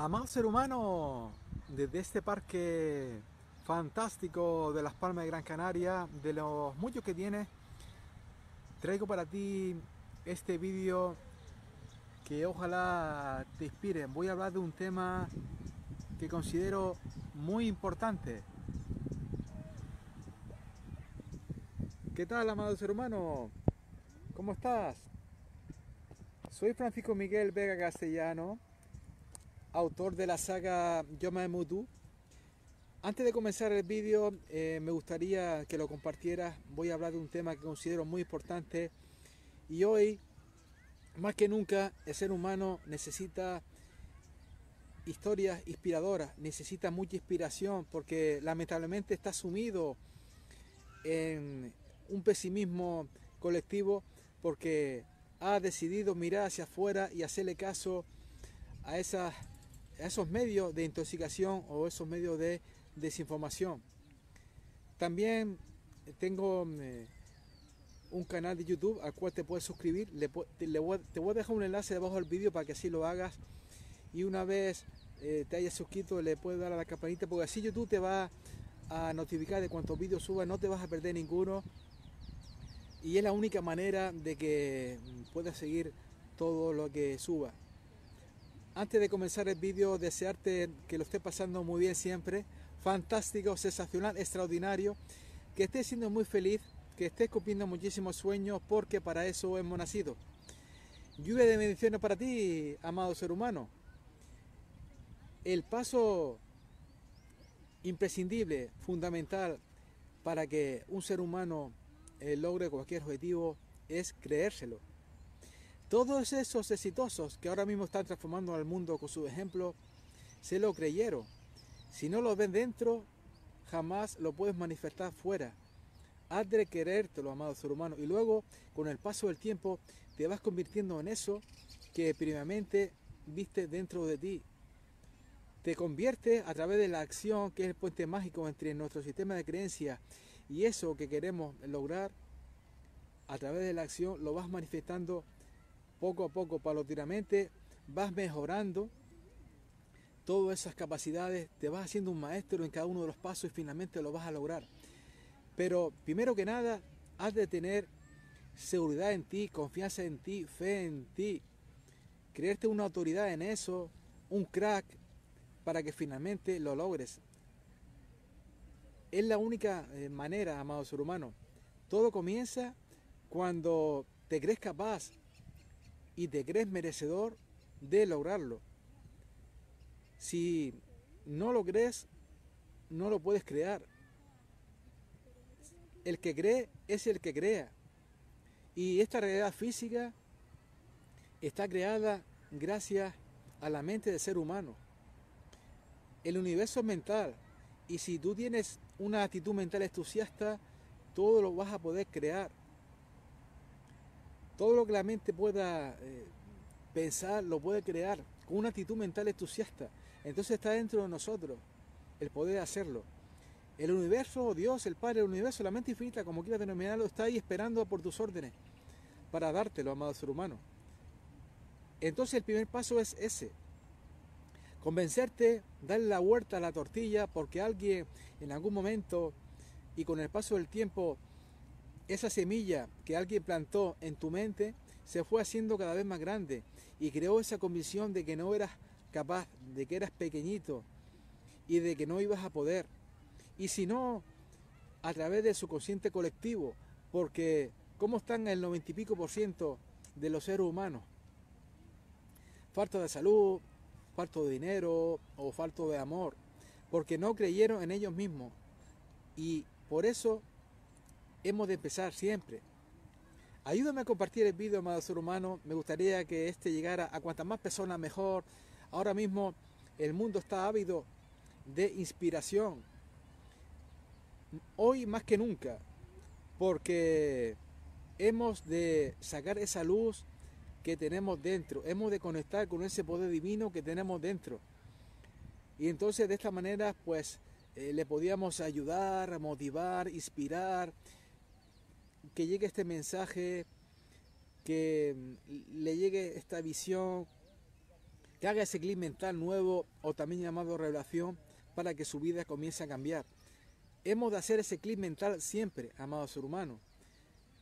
Amado ser humano, desde este parque fantástico de Las Palmas de Gran Canaria, de los muchos que tiene, traigo para ti este vídeo que ojalá te inspire. Voy a hablar de un tema que considero muy importante. ¿Qué tal, amado ser humano? ¿Cómo estás? Soy Francisco Miguel Vega Castellano, autor de la saga Yoma Mutu. Antes de comenzar el vídeo, eh, me gustaría que lo compartieras. Voy a hablar de un tema que considero muy importante y hoy, más que nunca, el ser humano necesita historias inspiradoras, necesita mucha inspiración porque lamentablemente está sumido en un pesimismo colectivo porque ha decidido mirar hacia afuera y hacerle caso a, esas, esos medios de intoxicación o esos medios de desinformación. También tengo eh, un canal de YouTube al cual te puedes suscribir. te, voy, a dejar un enlace debajo del vídeo para que así lo hagas. Y una vez eh, te hayas suscrito, le puedes dar a la campanita porque así YouTube te va a notificar de cuántos vídeos suba. No te vas a perder ninguno y es la única manera de que puedas seguir todo lo que suba. Antes de comenzar el vídeo, desearte que lo esté pasando muy bien siempre, fantástico, sensacional, extraordinario, que estés siendo muy feliz, que estés cumpliendo muchísimos sueños, porque para eso hemos nacido. Lluvia de bendiciones para ti, amado ser humano. El paso imprescindible, fundamental, para que un ser humano el logro cualquier objetivo es creérselo. Todos esos exitosos que ahora mismo están transformando al mundo con su ejemplo, se lo creyeron. Si no lo ven dentro, jamás lo puedes manifestar fuera. Has de querértelo, amado ser humano. Y luego, con el paso del tiempo, te vas convirtiendo en eso que primeramente viste dentro de ti. Te convierte a través de la acción, que es el puente mágico entre nuestro sistema de creencias y eso que queremos lograr a través de la acción lo vas manifestando poco a poco, paulatinamente, vas mejorando todas esas capacidades, te vas haciendo un maestro en cada uno de los pasos y finalmente lo vas a lograr. Pero primero que nada, has de tener seguridad en ti, confianza en ti, fe en ti, creerte una autoridad en eso, un crack, para que finalmente lo logres. Es la única eh, manera, amado ser humano. Todo comienza cuando te crees capaz y te crees merecedor de lograrlo. Si no lo crees, no lo puedes crear. El que cree es el que crea. Y esta realidad física está creada gracias a la mente del ser humano. El universo mental. Y si tú tienes una actitud mental entusiasta, todo lo vas a poder crear. Todo lo que la mente pueda eh, pensar, lo puede crear con una actitud mental entusiasta. Entonces está dentro de nosotros el poder hacerlo. El universo, Dios, el Padre del universo, la mente infinita, como quieras denominarlo, está ahí esperando por tus órdenes para dártelo, amado ser humano. Entonces el primer paso es ese, Convencerte, darle la vuelta a la tortilla porque alguien en algún momento y con el paso del tiempo, esa semilla que alguien plantó en tu mente se fue haciendo cada vez más grande y creó esa convicción de que no eras capaz, de que eras pequeñito y de que no ibas a poder. Y si no, a través de su consciente colectivo, porque ¿cómo están el noventa y pico por ciento de los seres humanos? Falta de salud, falto de dinero o falto de amor, porque no creyeron en ellos mismos. Y por eso hemos de empezar siempre. Ayúdame a compartir el vídeo, amado ser humano. Me gustaría que este llegara a cuantas más personas mejor. Ahora mismo el mundo está ávido de inspiración. Hoy más que nunca. Porque hemos de sacar esa luz que tenemos dentro. Hemos de conectar con ese poder divino que tenemos dentro. Y entonces de esta manera pues eh, le podíamos ayudar, motivar, inspirar, que llegue este mensaje, que mm, le llegue esta visión que haga ese clic mental nuevo o también llamado revelación para que su vida comience a cambiar. Hemos de hacer ese clic mental siempre, amado ser humano.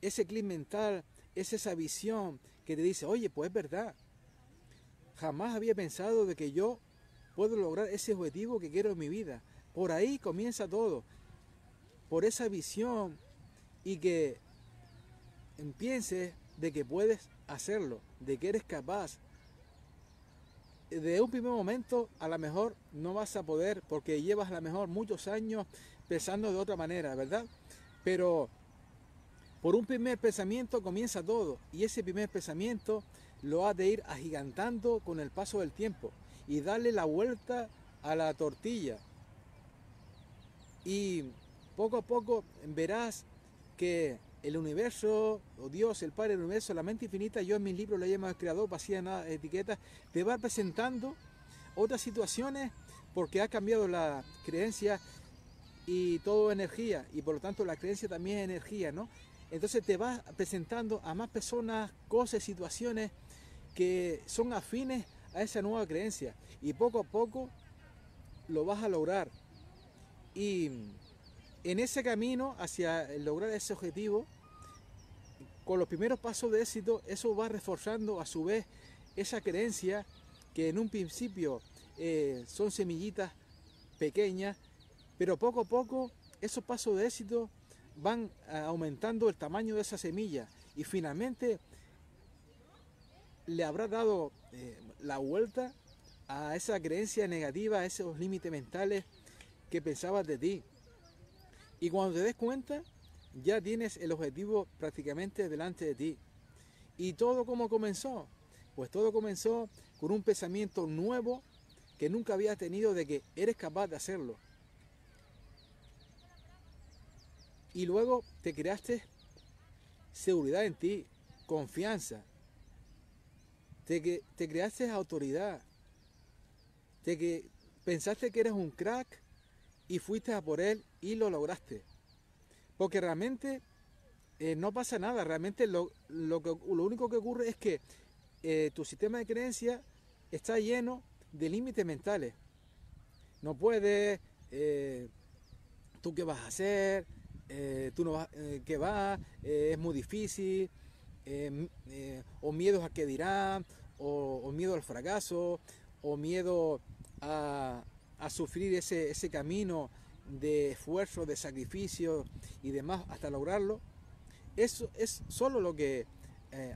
Ese clic mental es esa visión que te dice, oye, pues es verdad. Jamás había pensado de que yo puedo lograr ese objetivo que quiero en mi vida. Por ahí comienza todo. Por esa visión y que pienses de que puedes hacerlo, de que eres capaz. De un primer momento a lo mejor no vas a poder porque llevas a lo mejor muchos años pensando de otra manera, ¿verdad? Pero por un primer pensamiento comienza todo y ese primer pensamiento lo has de ir agigantando con el paso del tiempo y darle la vuelta a la tortilla. Y poco a poco verás que el universo, o Dios, el Padre del universo, la mente infinita, yo en mis libros lo llamo el creador, vacía nada etiquetas, te va presentando otras situaciones porque ha cambiado la creencia y todo energía, y por lo tanto la creencia también es energía, ¿no? Entonces te va presentando a más personas, cosas, situaciones que son afines a esa nueva creencia. Y poco a poco lo vas a lograr. Y en ese camino hacia lograr ese objetivo, con los primeros pasos de éxito, eso va reforzando a su vez esa creencia que en un principio eh, son semillitas pequeñas, pero poco a poco esos pasos de éxito van aumentando el tamaño de esa semilla y finalmente le habrá dado eh, la vuelta a esa creencia negativa, a esos límites mentales que pensabas de ti. Y cuando te des cuenta, ya tienes el objetivo prácticamente delante de ti. ¿Y todo como comenzó? Pues todo comenzó con un pensamiento nuevo que nunca habías tenido de que eres capaz de hacerlo. Y luego te creaste seguridad en ti, confianza. Te, te creaste autoridad. Te que pensaste que eres un crack y fuiste a por él y lo lograste. Porque realmente eh, no pasa nada. Realmente lo, lo, único que ocurre es que eh, tu sistema de creencias está lleno de límites mentales. No puedes, eh, tú qué vas a hacer, tú no vas, eh, que va, eh, es muy difícil, o miedo a qué dirán, o, miedo al fracaso, o miedo a, sufrir ese, ese, camino de esfuerzo, de sacrificio y demás hasta lograrlo. Eso es solo lo que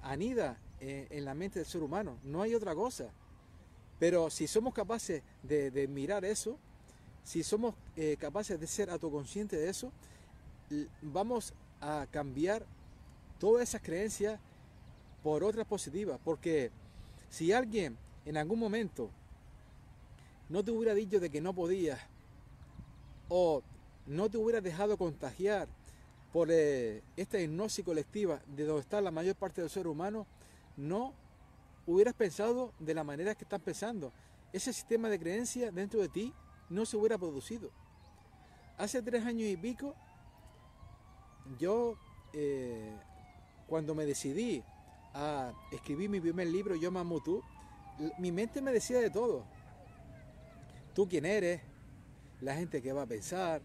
anida en la mente del ser humano, no hay otra cosa. Pero si somos capaces de, de mirar eso, si somos capaces de ser autoconscientes de eso, vamos a cambiar todas esas creencias por otras positivas. Porque si alguien en algún momento no te hubiera dicho de que no podías o no te hubiera dejado contagiar por eh, esta hipnosis colectiva de donde está la mayor parte del ser humano, no hubieras pensado de la manera que estás pensando. Ese sistema de creencias dentro de ti no se hubiera producido. Hace tres años y pico yo eh, cuando me decidí a escribir mi primer libro, Yo Mamo Tú, mi mente me decía de todo. Tú quién eres, la gente que va a pensar,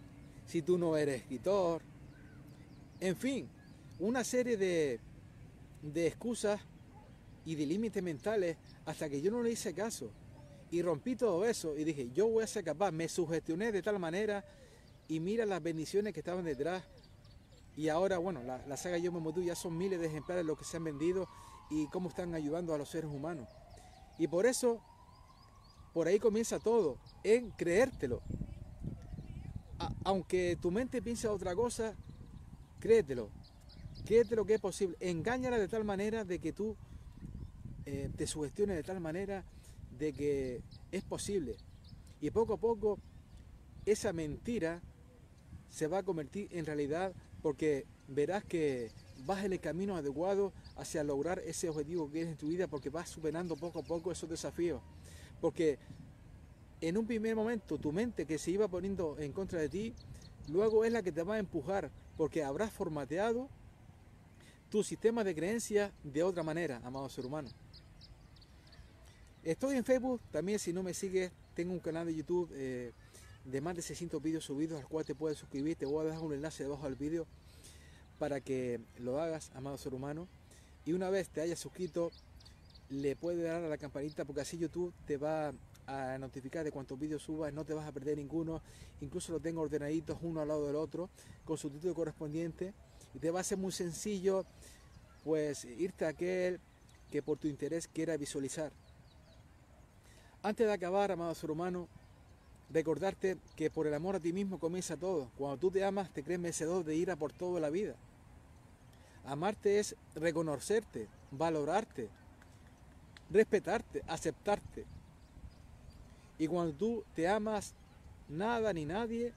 si tú no eres escritor, en fin, una serie de, de excusas y de límites mentales hasta que yo no le hice caso. Y rompí todo eso y dije, yo voy a ser capaz, me sugestioné de tal manera y mira las bendiciones que estaban detrás y ahora, bueno, la, saga Yo Momotu ya son miles de ejemplares los que se han vendido y cómo están ayudando a los seres humanos. Y por eso, por ahí comienza todo, en creértelo. aunque tu mente piense otra cosa, créetelo. Créetelo que es posible. Engáñala de tal manera de que tú eh, te sugestiones de tal manera de que es posible. Y poco a poco esa mentira se va a convertir en realidad porque verás que vas en el camino adecuado hacia lograr ese objetivo que quieres en tu vida porque vas superando poco a poco esos desafíos. Porque en un primer momento tu mente que se iba poniendo en contra de ti, luego es la que te va a empujar porque habrás formateado tu sistema de creencias de otra manera, amado ser humano. Estoy en Facebook, también si no me sigues, tengo un canal de YouTube eh, de más de 600 vídeos subidos al cual te puedes suscribir. Te voy a dejar un enlace debajo del vídeo para que lo hagas, amado ser humano. Y una vez te hayas suscrito, le puedes dar a la campanita porque así YouTube te va a notificar de cuántos vídeos subas, no te vas a perder ninguno. Incluso lo tengo ordenaditos uno al lado del otro con su título correspondiente y te va a ser muy sencillo pues irte a aquel que por tu interés quiera visualizar. Antes de acabar, amado ser humano, recordarte que por el amor a ti mismo comienza todo. Cuando tú te amas, te crees merecedor de ir a por toda la vida. Amarte es reconocerte, valorarte, respetarte, aceptarte. Y cuando tú te amas, nada ni nadie,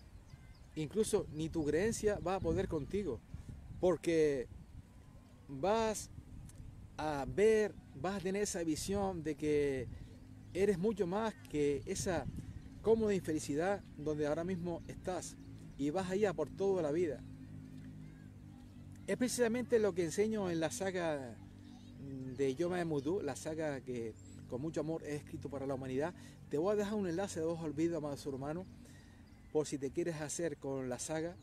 incluso ni tu creencia va a poder contigo. Porque vas a ver, vas a tener esa visión de que eres mucho más que esa cómoda infelicidad donde ahora mismo estás y vas allá por toda la vida. Es precisamente lo que enseño en la saga de Yoma Mudu, la saga que con mucho amor he escrito para la humanidad. Te voy a dejar un enlace de dos olvidos, amado ser humano, por si te quieres hacer con la saga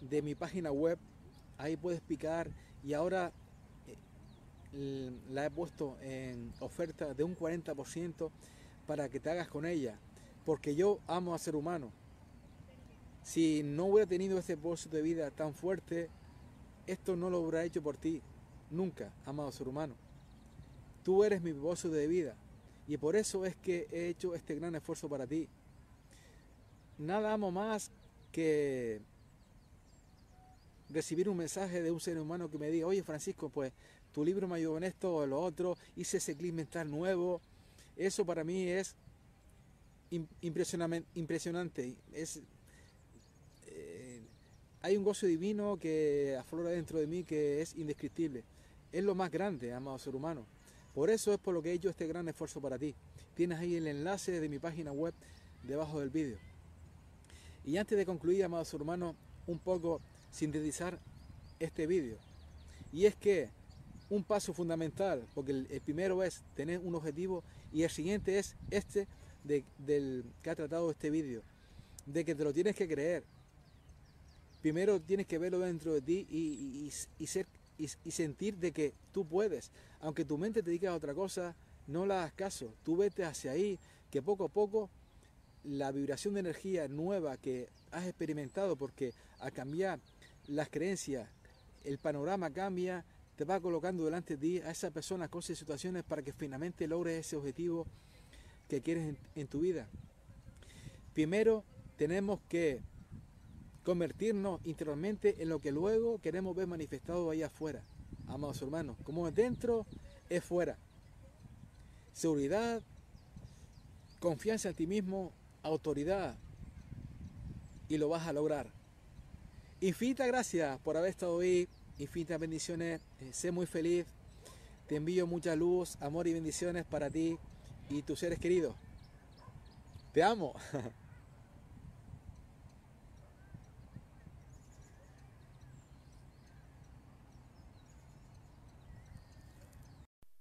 de mi página web. Ahí puedes picar y ahora eh, la he puesto en oferta de un 40% para que te hagas con ella, porque yo amo a ser humano. Si no hubiera tenido ese propósito de vida tan fuerte, esto no lo hubiera hecho por ti, nunca, amado ser humano. Tú eres mi propósito de vida y por eso es que he hecho este gran esfuerzo para ti. Nada amo más que recibir un mensaje de un ser humano que me diga, oye Francisco, pues tu libro me ayudó en esto o lo otro, hice ese clip mental nuevo. Eso para mí es impresionante. Es, eh, hay un gozo divino que aflora dentro de mí que es indescriptible. Es lo más grande, amado ser humano. Por eso es por lo que he hecho este gran esfuerzo para ti. Tienes ahí el enlace de mi página web debajo del vídeo. Y antes de concluir, amado ser humano, un poco sintetizar este vídeo. Y es que un paso fundamental, porque el, primero es tener un objetivo y el siguiente es este del que ha tratado este vídeo, de que te lo tienes que creer. Primero tienes que verlo dentro de ti y, ser, y, sentir de que tú puedes. Aunque tu mente te diga otra cosa, no la hagas caso. Tú vete hacia ahí, que poco a poco la vibración de energía nueva que has experimentado, porque a cambiar las creencias, el panorama cambia, te va colocando delante de ti a esa persona, cosas y situaciones para que finalmente logres ese objetivo que quieres en, tu vida. Primero tenemos que convertirnos interiormente en lo que luego queremos ver manifestado ahí afuera, amados hermanos. Como es dentro, es fuera. Seguridad, confianza en ti mismo, autoridad. Y lo vas a lograr. Infinitas gracias por haber estado ahí infinitas bendiciones, eh, sé muy feliz, te envío mucha luz, amor y bendiciones para ti y tus seres queridos. Te amo.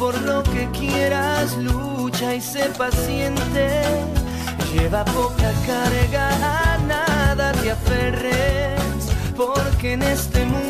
por lo que quieras lucha y sé paciente. Lleva poca carga, a nada te aferres porque en este mundo